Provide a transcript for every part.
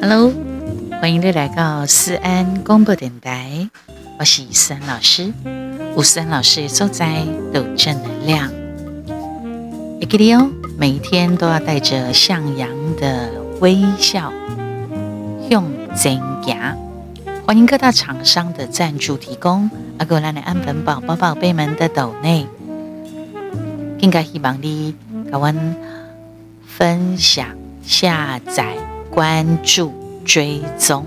Hello，欢迎你来到思安广播电台，我是思安老师。吴思安老师也走在抖正能量，一个利哦，每一天都要带着向阳的微笑，用真牙。欢迎各大厂商的赞助提供，阿哥来的安粉宝宝宝贝们的抖内，更加希望你跟我分享、下载、关注。追踪，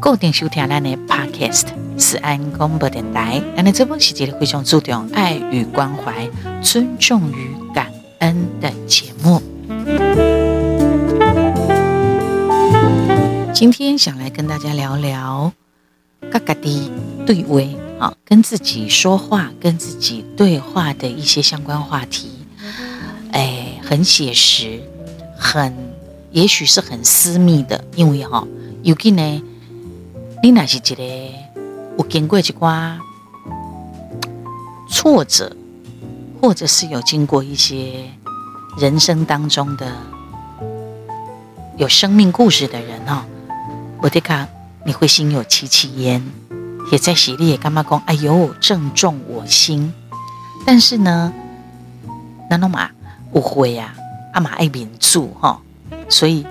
固定收听咱的 Podcast，思安广播电台。咱的这部是一个非常注重爱与关怀、尊重与感恩的节目。今天想来跟大家聊聊嘎嘎的对位啊，跟自己说话、跟自己对话的一些相关话题。哎，很写实，很。也许是很私密的，因为哈，尤其呢，你那是一个有经过一寡挫折，或者是有经过一些人生当中的有生命故事的人哦，我得看你会心有戚戚焉，也在洗礼也干妈讲，哎呦，正中我心。但是呢，那侬嘛不会呀，阿妈爱民主哈。所以，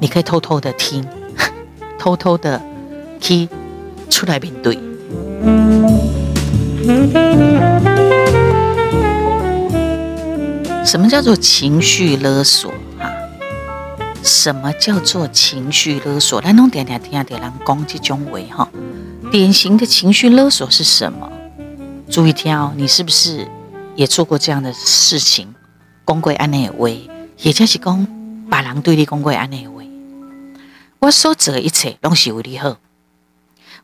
你可以偷偷的听，偷偷的去出来面对。什么叫做情绪勒索？啊，什么叫做情绪勒索？来，弄点点听下点人讲这种话哈。典型的情绪勒索是什么？注意听哦，你是不是也做过这样的事情？讲过安内话，也就是讲。别人对你讲过安内话，我所做的一切拢是为你好。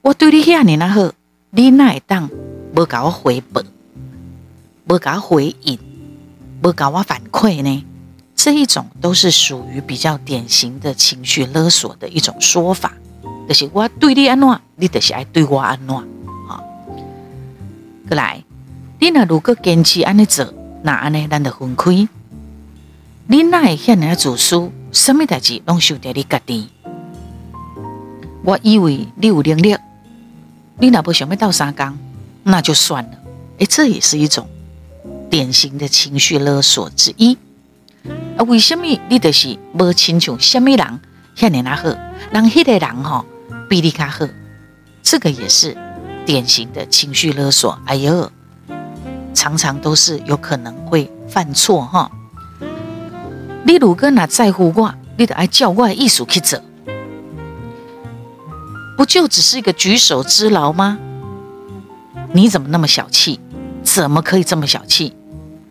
我对你遐尔那好，你哪会当无甲我回报，无甲我回应，无甲我反馈呢？这一种都是属于比较典型的情绪勒索的一种说法。就是我对你安怎，你就是爱对我安怎。好，过来，你若如果坚持安尼做，那安尼咱就分开。你哪会遐尔自私？什么代志拢想着你家己？我以为你有能力，你若不想要斗相共，那就算了。诶，这也是一种典型的情绪勒索之一。啊，为什么你就是无亲像什么人遐尔那好？人迄个人吼比你较好，这个也是典型的情绪勒索。哎呦，常常都是有可能会犯错哈。你如果哪在乎我，你得爱叫我的意思去做，不就只是一个举手之劳吗？你怎么那么小气？怎么可以这么小气？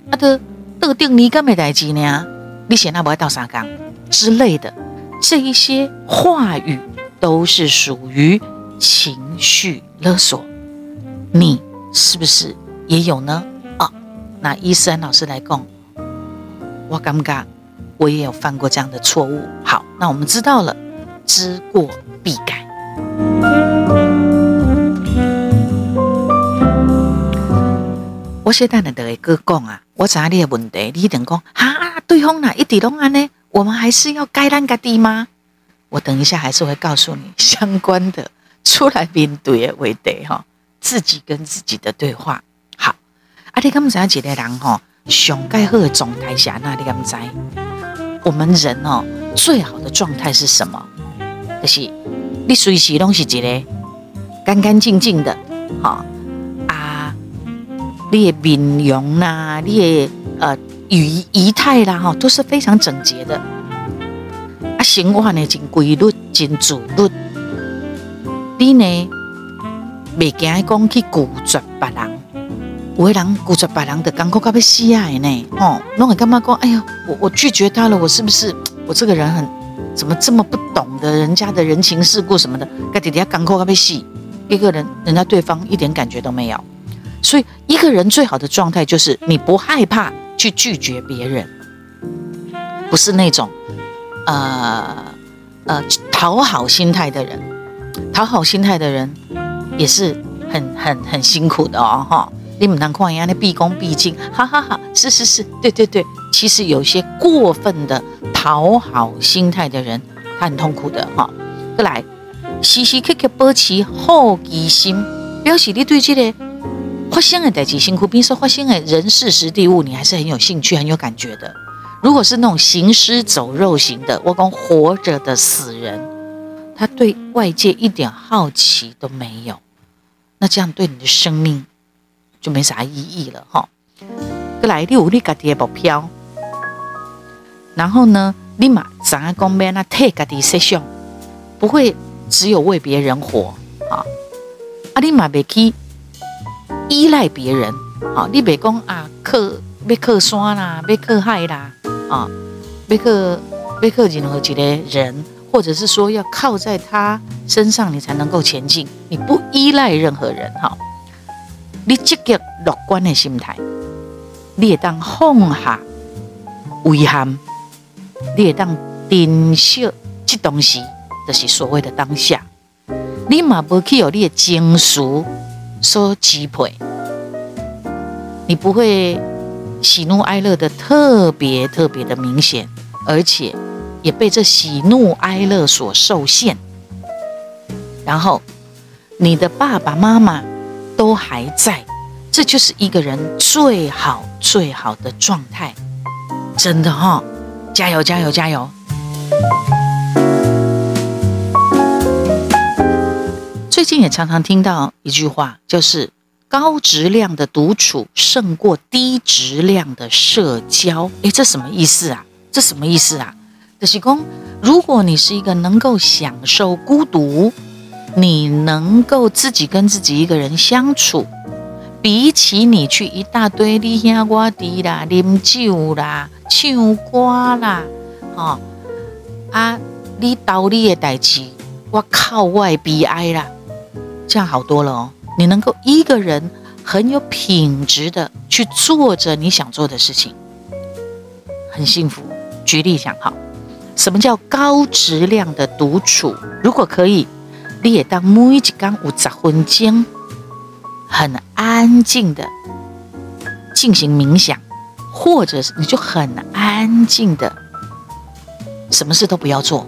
啊的，特定你干没代志呢？你嫌那不爱倒三缸之类的，这一些话语都是属于情绪勒索。你是不是也有呢？啊，那伊思安老师来讲，我感觉。我也有犯过这样的错误。好，那我们知道了，知过必改。我现在呢，得一个讲啊，我知你的问题，你等讲啊，对方哪一点拢安呢？我们还是要改咱家己吗？我等一下还是会告诉你 相关的出来面对的问题哈，自己跟自己的对话。好，啊，你刚才几个人哈，上盖好的状态下，那你敢知？我们人哦，最好的状态是什么？就是你随时拢是一个干干净净的，哈啊，你的面容呐，你的呃仪仪态啦，哈，都是非常整洁的。啊，生活呢，真规律，真自律。你呢，未惊讲去拒绝别人。有的人拒绝别人的感觉，特别喜爱呢。哦，拢会干嘛讲？哎呀，我我拒绝他了，我是不是我这个人很怎么这么不懂得人家的人情世故什么的？该底下感觉特别细，一个人人家对方一点感觉都没有。所以一个人最好的状态就是你不害怕去拒绝别人，不是那种呃呃讨好心态的人，讨好心态的人也是很很很辛苦的哦，哈。你们能看一样的毕恭毕敬，哈哈哈，是是是，对对对。其实有些过分的讨好心态的人，他很痛苦的哈。再来，时时刻刻保持好奇心，表示你对这个发生的代志辛苦，比如说发生的人事时地物，你还是很有兴趣、很有感觉的。如果是那种行尸走肉型的，我讲活着的死人，他对外界一点好奇都没有，那这样对你的生命。就没啥意义了哈。过来，你有你家己的目标，然后呢，立马怎样讲咩？那 take 家己设想，不会只有为别人活啊。啊，你嘛别去依赖别人啊。你别讲啊，靠要靠山啦，要靠海啦啊，要靠要靠任何一个人，或者是说要靠在他身上，你才能够前进。你不依赖任何人哈。你积极乐观的心态，你会当放下遗憾，你会当珍惜这东西，就是所谓的当下。你嘛不去有你的情绪所支配，你不会喜怒哀乐的特别特别的明显，而且也被这喜怒哀乐所受限。然后，你的爸爸妈妈。都还在，这就是一个人最好最好的状态，真的哈、哦，加油加油加油！最近也常常听到一句话，就是高质量的独处胜过低质量的社交。诶，这什么意思啊？这什么意思啊？就是说，如果你是一个能够享受孤独。你能够自己跟自己一个人相处，比起你去一大堆你兄我弟啦、啉酒啦、唱歌啦，哦啊，你道理的代志，我靠外悲哀啦，这样好多了哦。你能够一个人很有品质的去做着你想做的事情，很幸福。举例讲哈，什么叫高质量的独处？如果可以。你也当每一刚有十分钟，很安静的进行冥想，或者是你就很安静的，什么事都不要做，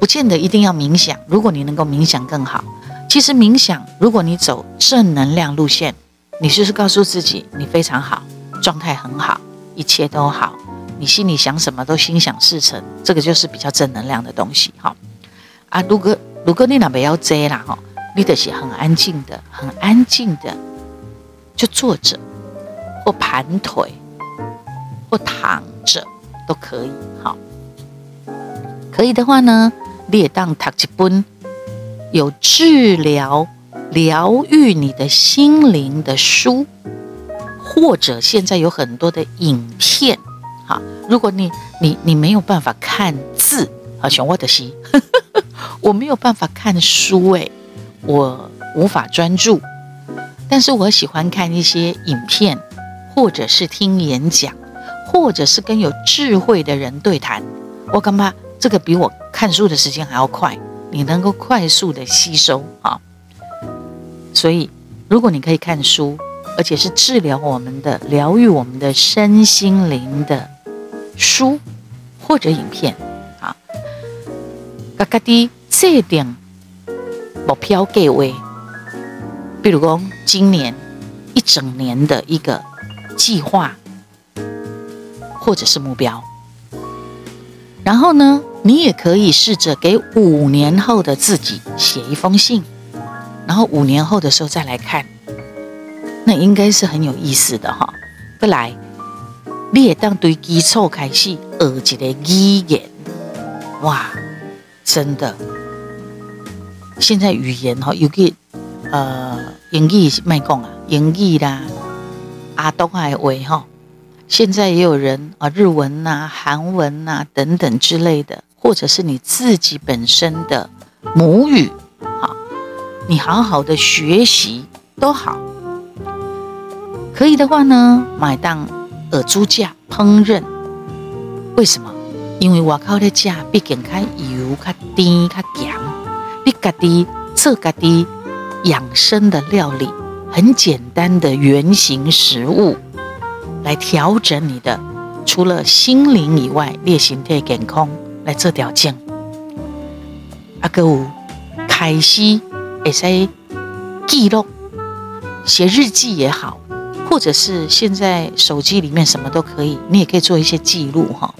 不见得一定要冥想。如果你能够冥想更好。其实冥想，如果你走正能量路线，你就是告诉自己你非常好，状态很好，一切都好，你心里想什么都心想事成，这个就是比较正能量的东西。好啊，如果。如果你那边要遮啦哈，你得是很安静的，很安静的，就坐着，或盘腿，或躺着都可以。好，可以的话呢，你也当读一本有治疗、疗愈你的心灵的书，或者现在有很多的影片。好，如果你你你没有办法看字，好，像我的心。我没有办法看书诶，我无法专注，但是我喜欢看一些影片，或者是听演讲，或者是跟有智慧的人对谈。我干嘛这个比我看书的时间还要快，你能够快速的吸收啊。所以，如果你可以看书，而且是治疗我们的、疗愈我们的身心灵的书或者影片啊。嘎嘎滴这点目标计划，比如说今年一整年的一个计划，或者是目标。然后呢，你也可以试着给五年后的自己写一封信，然后五年后的时候再来看，那应该是很有意思的哈。不来，你也当对基础开始学一个语言，哇！真的，现在语言哈，有个呃，英语是卖讲啊，英语啦，阿东海话哈，现在也有人啊，日文呐、韩文呐等等之类的，或者是你自己本身的母语，好，你好好的学习都好，可以的话呢，买当耳珠架烹饪，为什么？因为外口的价毕竟较油、较甜、较咸，你家己做家己养生的料理，很简单的原型食物来调整你的，除了心灵以外，列形态健康。来做条件。阿哥五开始会使记录，写日记也好，或者是现在手机里面什么都可以，你也可以做一些记录哈，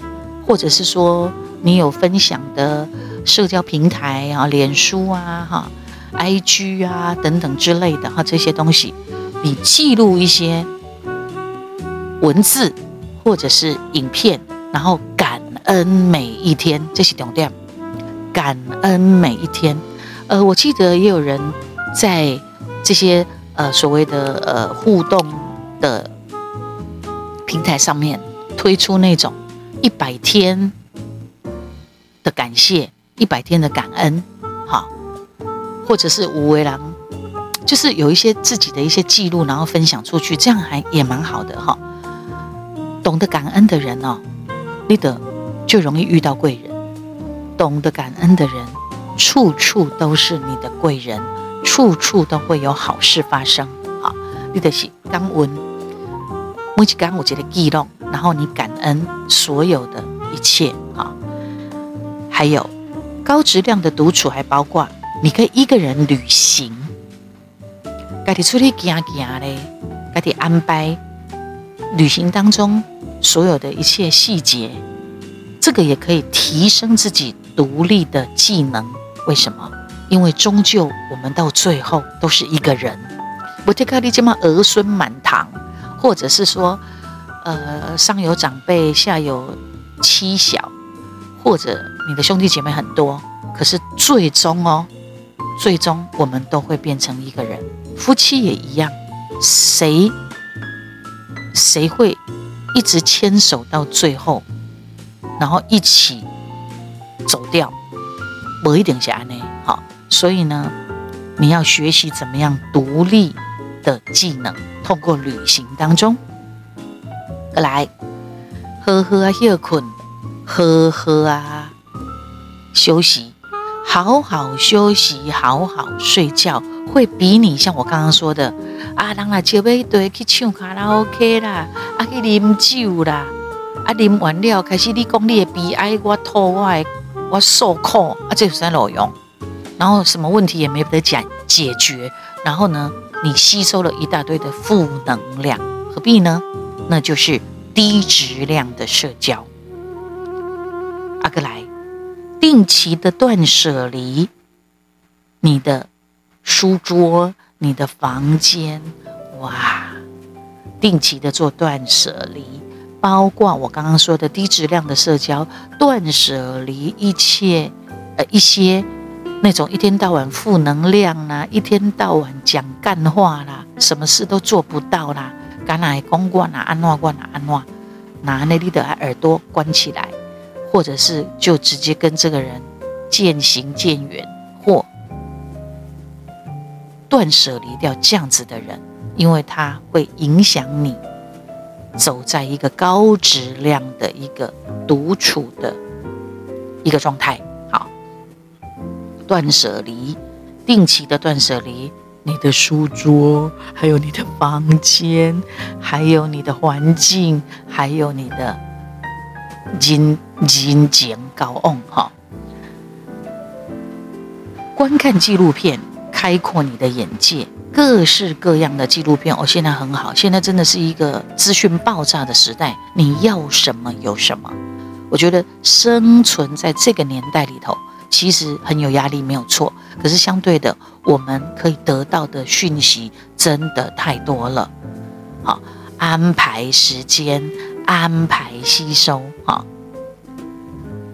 或者是说你有分享的社交平台啊，脸书啊哈。IG 啊，等等之类的哈，这些东西，你记录一些文字或者是影片，然后恩每一天，这是重点。感恩每一天，呃，我记得也有人在这些呃所谓的呃互动的平台上面推出那种一百天的感谢，一百天的感恩。哈或者是无为郎，就是有一些自己的一些记录，然后分享出去，这样还也蛮好的哈。懂得感恩的人哦，你的就容易遇到贵人。懂得感恩的人，处处都是你的贵人，处处都会有好事发生。好，你的是感恩，每一天我觉得记录，然后你感恩所有的一切。好，还有高质量的独处，还包括。你可以一个人旅行，家己出去行行嘞，家己安排旅行当中所有的一切细节，这个也可以提升自己独立的技能。为什么？因为终究我们到最后都是一个人。不特卡利这么儿孙满堂，或者是说，呃，上有长辈，下有妻小，或者你的兄弟姐妹很多，可是最终哦。最终，我们都会变成一个人。夫妻也一样，谁谁会一直牵手到最后，然后一起走掉？不一定是安呢。好，所以呢，你要学习怎么样独立的技能，透过旅行当中来，好好啊休困，好好啊休息。好好休息，好好睡觉，会比你像我刚刚说的啊，人来招尾队去唱卡拉 OK 啦，啊去饮酒啦，啊饮完了开始你讲你的悲哀，我吐我的我受苦啊，这有啥路用？然后什么问题也没得解解决，然后呢，你吸收了一大堆的负能量，何必呢？那就是低质量的社交。阿哥来。定期的断舍离，你的书桌、你的房间，哇！定期的做断舍离，包括我刚刚说的低质量的社交，断舍离一切呃一些那种一天到晚负能量啦，一天到晚讲干话啦，什么事都做不到啦，干哪公关哪安哪关哪安哪，拿那里的耳朵关起来。或者是就直接跟这个人渐行渐远，或断舍离掉这样子的人，因为他会影响你走在一个高质量的一个独处的一个状态。好，断舍离，定期的断舍离，你的书桌，还有你的房间，还有你的环境，还有你的。人人情交往哈，观看纪录片，开阔你的眼界，各式各样的纪录片，哦，现在很好，现在真的是一个资讯爆炸的时代，你要什么有什么。我觉得生存在这个年代里头，其实很有压力，没有错。可是相对的，我们可以得到的讯息真的太多了。好，安排时间。安排吸收，哈，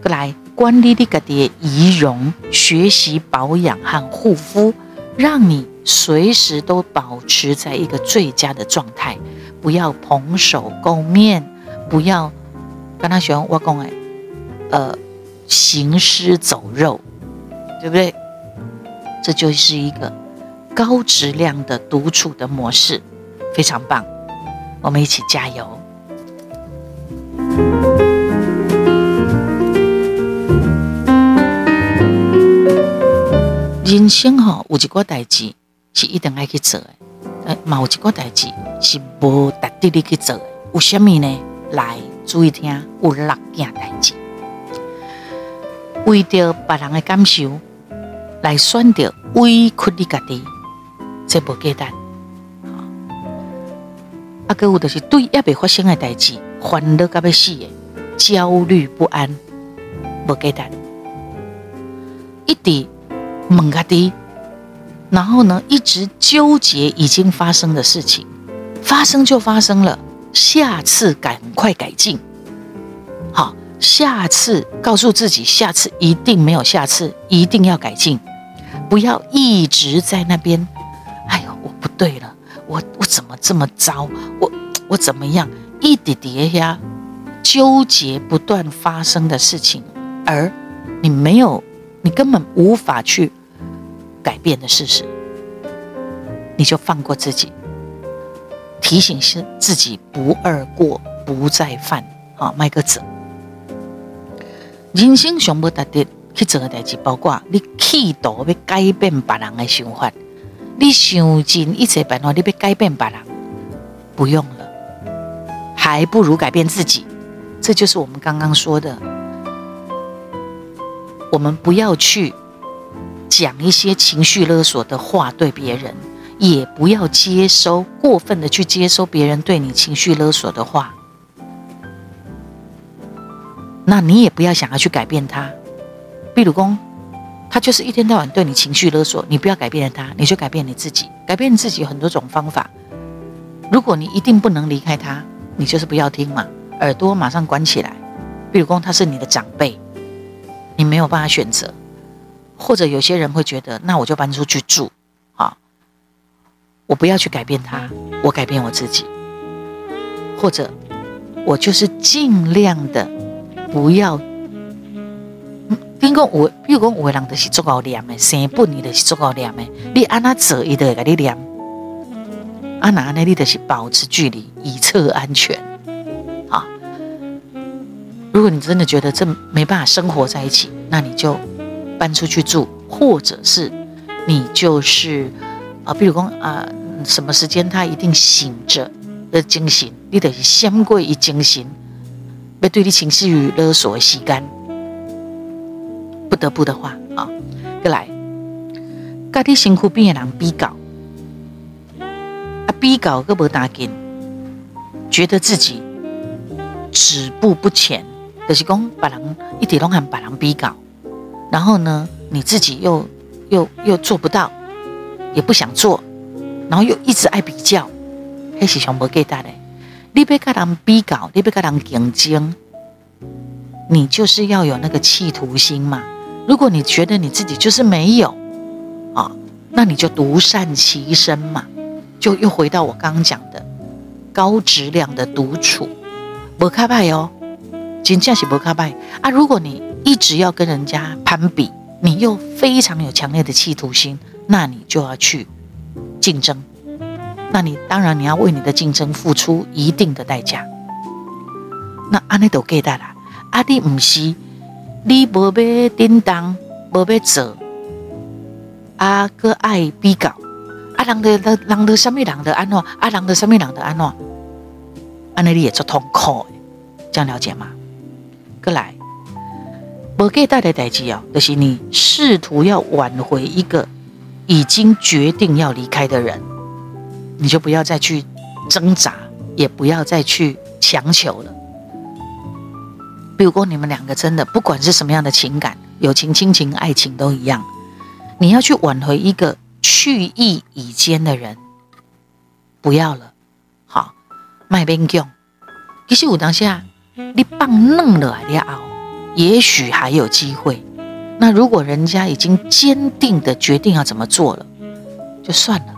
过来管理你自己的仪容，学习保养和护肤，让你随时都保持在一个最佳的状态。不要蓬首垢面，不要跟他喜欢挖工哎，呃，行尸走肉，对不对？这就是一个高质量的独处的模式，非常棒。我们一起加油。人生哈有一个代志是一定爱去做的，呃，某一个代志是无值得你去做的，为什么呢？来注意听，有六件代志，为着别人的感受来选择委屈你家己，这不简单。啊，阁有就是对还未发生的代志，烦恼到要死的，焦虑不安，不简单。一直问家己，然后呢，一直纠结已经发生的事情，发生就发生了，下次赶快改进。好，下次告诉自己，下次一定没有下次，一定要改进，不要一直在那边。哎呦，我不对了。我我怎么这么糟？我我怎么样？一点点呀，纠结不断发生的事情，而你没有，你根本无法去改变的事实，你就放过自己，提醒是自己不二过，不再犯。啊，迈个者，人生上不达的去做的代志，包括你企图要改变别人的想法。你想尽一切办法，你要改变别人，不用了，还不如改变自己。这就是我们刚刚说的，我们不要去讲一些情绪勒索的话对别人，也不要接收过分的去接收别人对你情绪勒索的话。那你也不要想要去改变他，比如公。他就是一天到晚对你情绪勒索，你不要改变他，你就改变你自己。改变你自己有很多种方法。如果你一定不能离开他，你就是不要听嘛，耳朵马上关起来。比如公他是你的长辈，你没有办法选择。或者有些人会觉得，那我就搬出去住，啊，我不要去改变他，我改变我自己。或者我就是尽量的不要。听讲我，比如讲有的人就是足够念的，生本你就是足够念的，你按他做，伊就会给你念。啊，那呢，你就是保持距离，以策安全。啊，如果你真的觉得这没办法生活在一起，那你就搬出去住，或者是你就是啊，比如讲啊，什么时间他一定醒着的惊醒，你得先过一惊醒，要对你情绪勒索的时间。不得不的话啊，过来，跟你辛苦边的人比较，啊，比较个无大劲，觉得自己止步不前，就是讲别人一直拢喊别人比较，然后呢，你自己又又又做不到，也不想做，然后又一直爱比较，还是想无给他的，你别跟人比较，你别跟人竞争，你就是要有那个企图心嘛。如果你觉得你自己就是没有啊，那你就独善其身嘛，就又回到我刚刚讲的高质量的独处，不卡拜哦，真正是不卡拜啊！如果你一直要跟人家攀比，你又非常有强烈的企图心，那你就要去竞争，那你当然你要为你的竞争付出一定的代价。那安尼都给大啦，阿弟唔是。你无要叮当，无要做，啊，搁爱比较，啊，人的人人的什么人的安怎，啊，人的什么人的安怎，安尼你也做痛苦，这样了解吗？过来，无给带来代志哦，就是你试图要挽回一个已经决定要离开的人，你就不要再去挣扎，也不要再去强求了。比如说，你们两个真的不管是什么样的情感，友情、亲情、爱情都一样，你要去挽回一个去意已坚的人，不要了，好，卖边疆。其实有当下你放嫩了了，也许还有机会。那如果人家已经坚定的决定要怎么做了，就算了，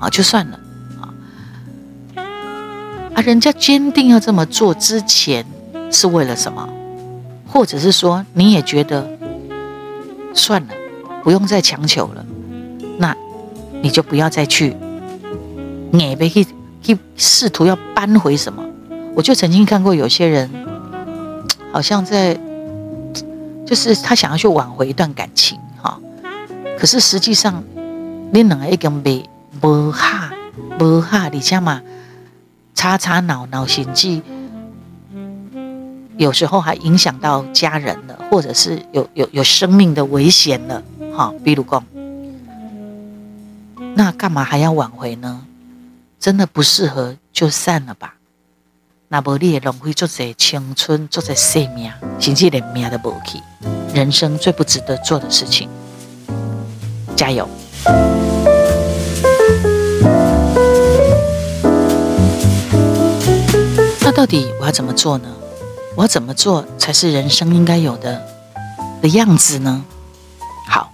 啊，就算了，啊，啊，人家坚定要这么做之前。是为了什么？或者是说你也觉得算了，不用再强求了，那你就不要再去，你别去去试图要扳回什么。我就曾经看过有些人，好像在，就是他想要去挽回一段感情哈，可是实际上你两个已经被磨哈无哈，你知道吗？吵吵闹闹，甚至有时候还影响到家人了，或者是有有有生命的危险了。哈，比如讲，那干嘛还要挽回呢？真的不适合就散了吧。那么你也浪费做这青春，做这生命，甚至连命都无去。人生最不值得做的事情，加油！那到底我要怎么做呢？我要怎么做才是人生应该有的的样子呢？好，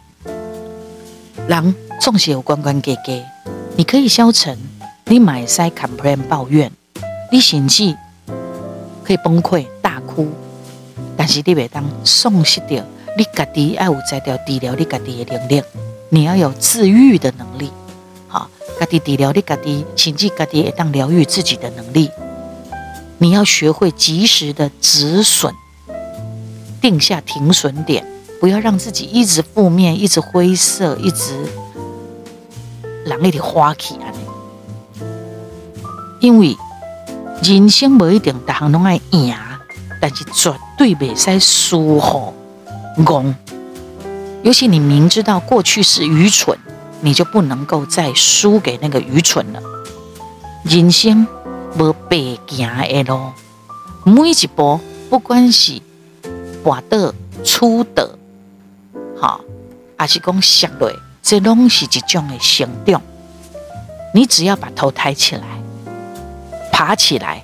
人总是有关关给给，你可以消沉，你买塞 complain 抱怨，你甚至可以崩溃大哭，但是你别当丧失掉，你家己要有在条治疗你家己的能力，你要有自愈的能力，好，家己治疗你家己，甚至家己会当疗愈自己的能力，你要学会及时的止损，定下停损点，不要让自己一直负面，一直灰色，一直让你的花气啊！因为人生不一定大家拢爱赢，但是绝对袂使输吼戆。尤其你明知道过去是愚蠢，你就不能够再输给那个愚蠢了。人生无白行的路，每一步不管是滑倒、粗倒，好，还是讲摔落，这拢是一种的成长。你只要把头抬起来，爬起来，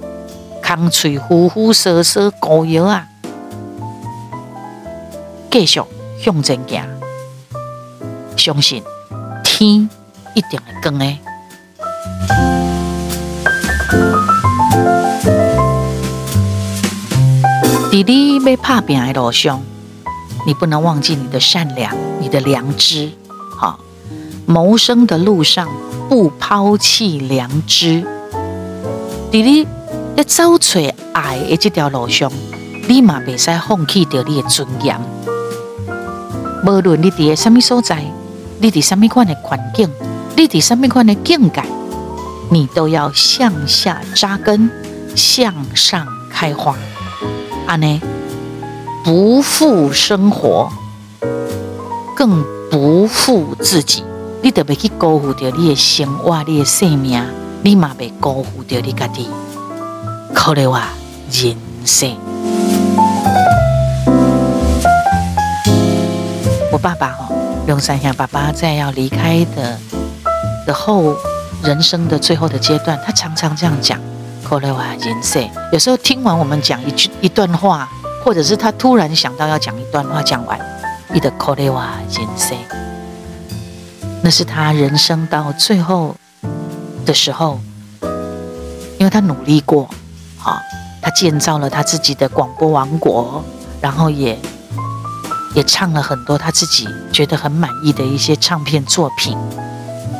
空嘴呼呼瑟瑟高摇啊，继续向前行，相信天一定会光的。在你要打拼的路上，你不能忘记你的善良、你的良知。好，谋生的路上不抛弃良知。在你要找爱的这条路上，你嘛别使放弃掉你的尊严。无论你在什么所在，你在什么款的环境，你在什么款的境界，你都要向下扎根，向上开花。安呢，不负生活，更不负自己。你得别去辜负掉你的生活，你的生命，你嘛别辜负掉你家己。可怜话人生。我爸爸哦，龙山祥爸爸在要离开的的后人生的最后的阶段，他常常这样讲。可怜话人生，有时候听完我们讲一句一段话，或者是他突然想到要讲一段话，讲完，你的可怜话人生，那是他人生到最后的时候，因为他努力过，好，他建造了他自己的广播王国，然后也也唱了很多他自己觉得很满意的一些唱片作品。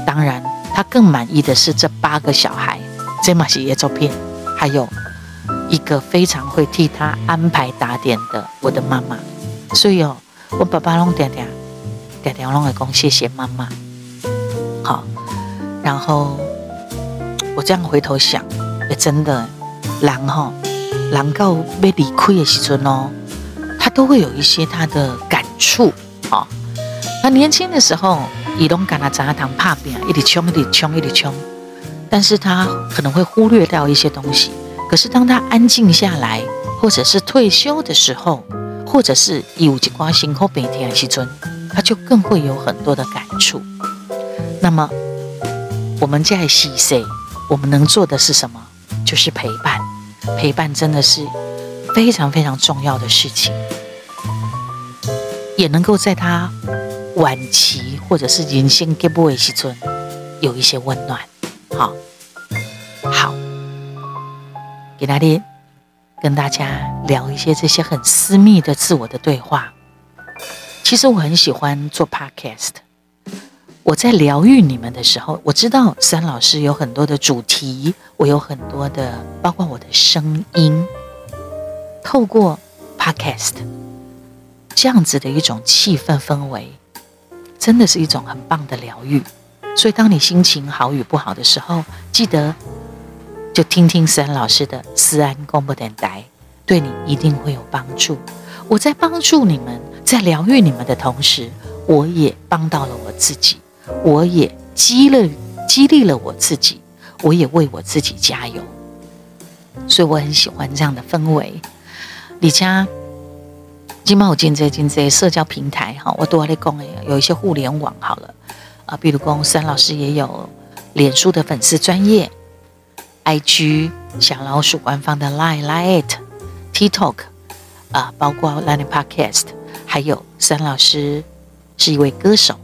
当然，他更满意的是这八个小孩。这嘛是一个照片，还有一个非常会替他安排打点的我的妈妈，所以哦，我爸爸拢点点点点拢会讲谢谢妈妈。好，然后我这样回头想，也真的，人哈，人到被离开的时阵哦，他都会有一些他的感触。好，他年轻的时候，伊拢干那杂堂拍拼，一直冲，一直冲，一直冲。但是他可能会忽略掉一些东西。可是当他安静下来，或者是退休的时候，或者是有几挂心或白天西尊，他就更会有很多的感触。那么我们在西塞，我们能做的是什么？就是陪伴。陪伴真的是非常非常重要的事情，也能够在他晚期或者是人生结尾西尊有一些温暖。好，好，给大家跟大家聊一些这些很私密的自我的对话。其实我很喜欢做 podcast。我在疗愈你们的时候，我知道三老师有很多的主题，我有很多的，包括我的声音，透过 podcast 这样子的一种气氛氛围，真的是一种很棒的疗愈。所以当你心情好与不好的时候，记得就听听思安老师的思安广播电台，对你一定会有帮助。我在帮助你们，在疗愈你们的同时，我也帮到了我自己，我也激励激励了我自己，我也为我自己加油。所以我很喜欢这样的氛围。李佳，今嘛有进这进这社交平台哈，我都在讲诶，有一些互联网好了啊，比如公三老师也有脸书的粉丝专业，IG 小老鼠官方的 lie Lite TikTok 啊，包括 Line Podcast，还有三老师是一位歌手，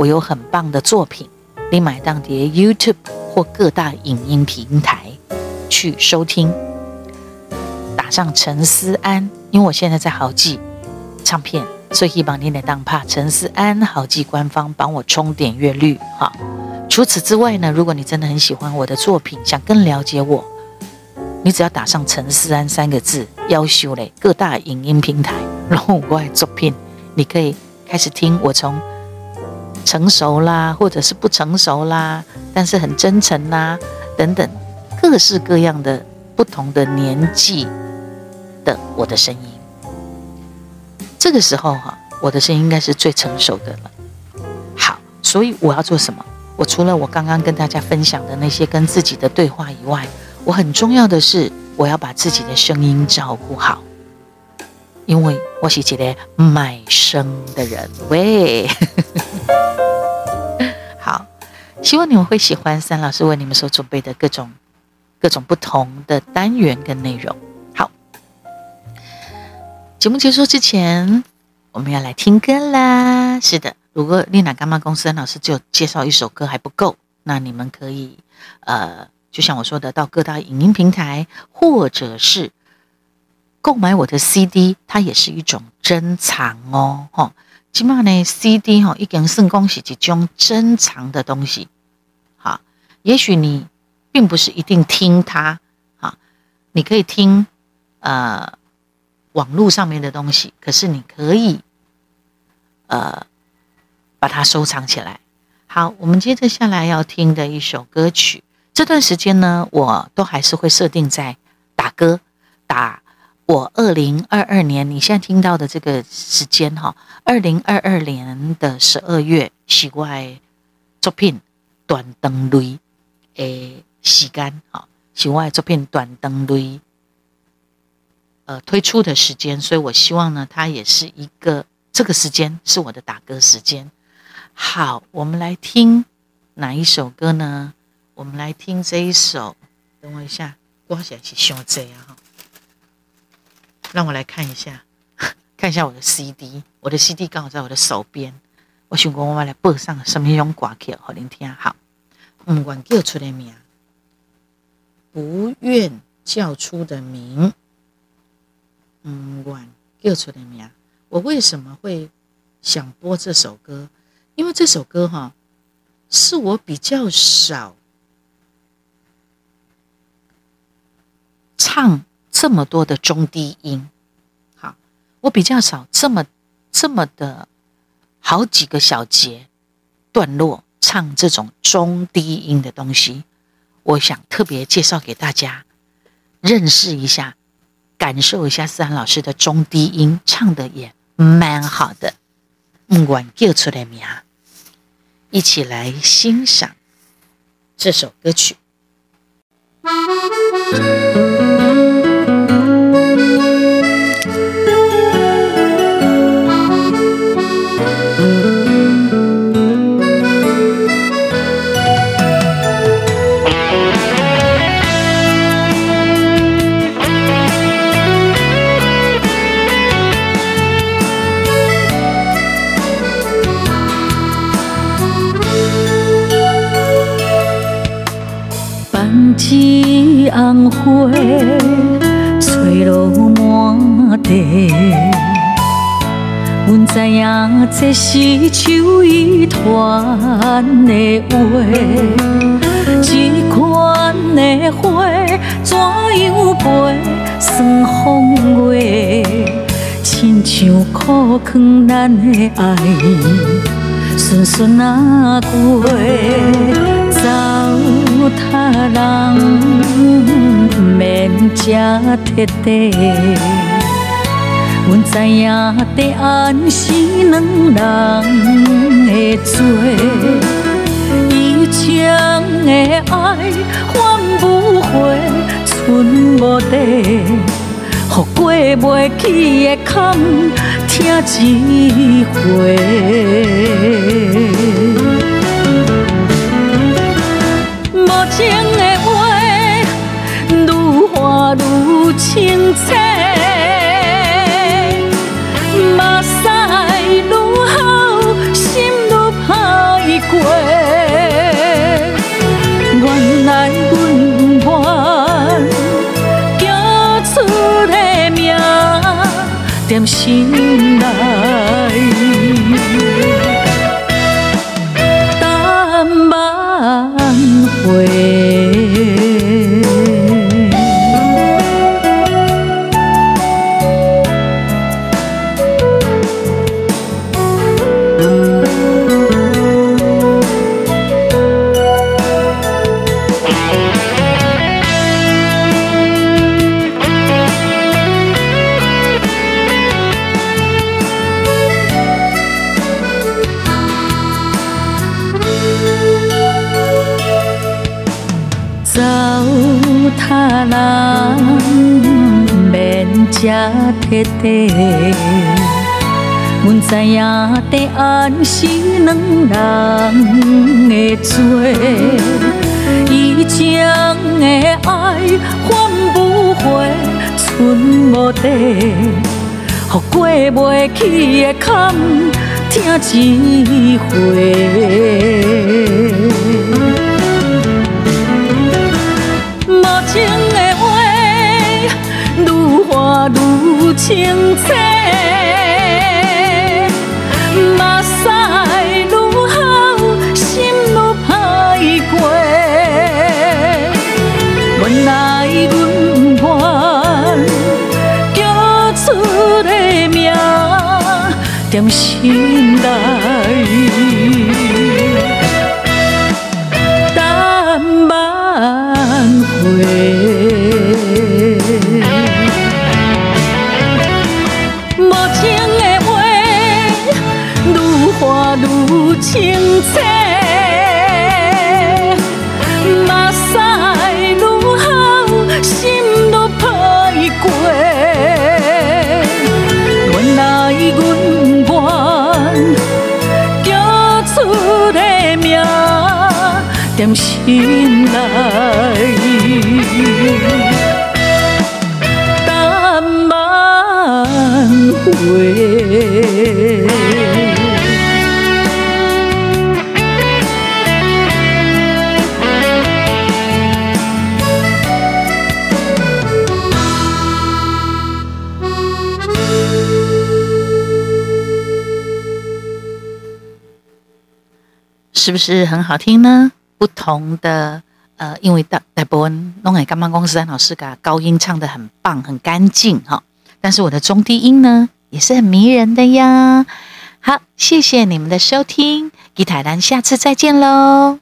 我有很棒的作品，你买当碟 YouTube 或各大影音平台。去收听，打上陈思安，因为我现在在豪记唱片，所以希望你来当怕陈思安豪记官方帮我冲点阅率哈。除此之外呢，如果你真的很喜欢我的作品，想更了解我，你只要打上陈思安三个字，要求嘞各大影音平台，然后我爱作品，你可以开始听我从成熟啦，或者是不成熟啦，但是很真诚啦等等。各式各样的不同的年纪的我的声音，这个时候哈，我的声音应该是最成熟的了。好，所以我要做什么？我除了我刚刚跟大家分享的那些跟自己的对话以外，我很重要的是我要把自己的声音照顾好，因为我是一个卖声的人。喂。希望你们会喜欢三老师为你们所准备的各种。各种不同的单元跟内容。好，节目结束之前，我们要来听歌啦。是的，如果丽娜干妈公司三老师就介绍一首歌还不够，那你们可以呃，就像我说的，到各大影音平台，或者是购买我的 CD，它也是一种珍藏哦。哈，起码呢，CD 哈，一根圣光是一种珍藏的东西。好，也许你。并不是一定听它，啊，你可以听，呃，网络上面的东西，可是你可以，呃，把它收藏起来。好，我们接着下来要听的一首歌曲，这段时间呢，我都还是会设定在打歌，打我二零二二年，你现在听到的这个时间哈，二零二二年的十二月，喜外作品断肠泪诶。时间啊，喜爱这片短灯镭，呃，推出的时间，所以我希望呢，它也是一个这个时间是我的打歌时间。好，我们来听哪一首歌呢？我们来听这一首。等我一下，挂起来是胸这样哈。让我来看一下，看一下我的 CD，我的 CD 刚好在我的手边。我想讲，我们来播上什么样挂起，好聆听。好，不管叫出来名。不愿叫出的名，嗯，晚叫出的名。我为什么会想播这首歌？因为这首歌哈，是我比较少唱这么多的中低音。好，我比较少这么这么的好几个小节段落唱这种中低音的东西。我想特别介绍给大家，认识一下，感受一下思涵老师的中低音，唱的也蛮好的。不管叫出来名，一起来欣赏这首歌曲。花吹落满地，阮知影这是秋意传的话。这款的花怎样陪霜风月，亲像苦劝咱的爱。顺顺啊过，糟蹋人免这彻底。阮知影地安是两人的做，以前的爱换不回，剩无地，予过袂去的坎。听一回，情的话，愈话愈清切，目屎愈流，心愈歹过。原来阮愿叫出的名，点心。这底，阮知影地安是两人的做，以前的爱换不回，剩无底，予过袂去的坎，听一回。愈清切，目屎愈流，心愈歹过。原来阮愿叫出的名，踮心内。是不是很好听呢？不同的呃，因为大大部分拢会感觉讲思安老师噶高音唱的很棒，很干净哈。但是我的中低音呢，也是很迷人的呀。好，谢谢你们的收听，吉台兰，下次再见喽。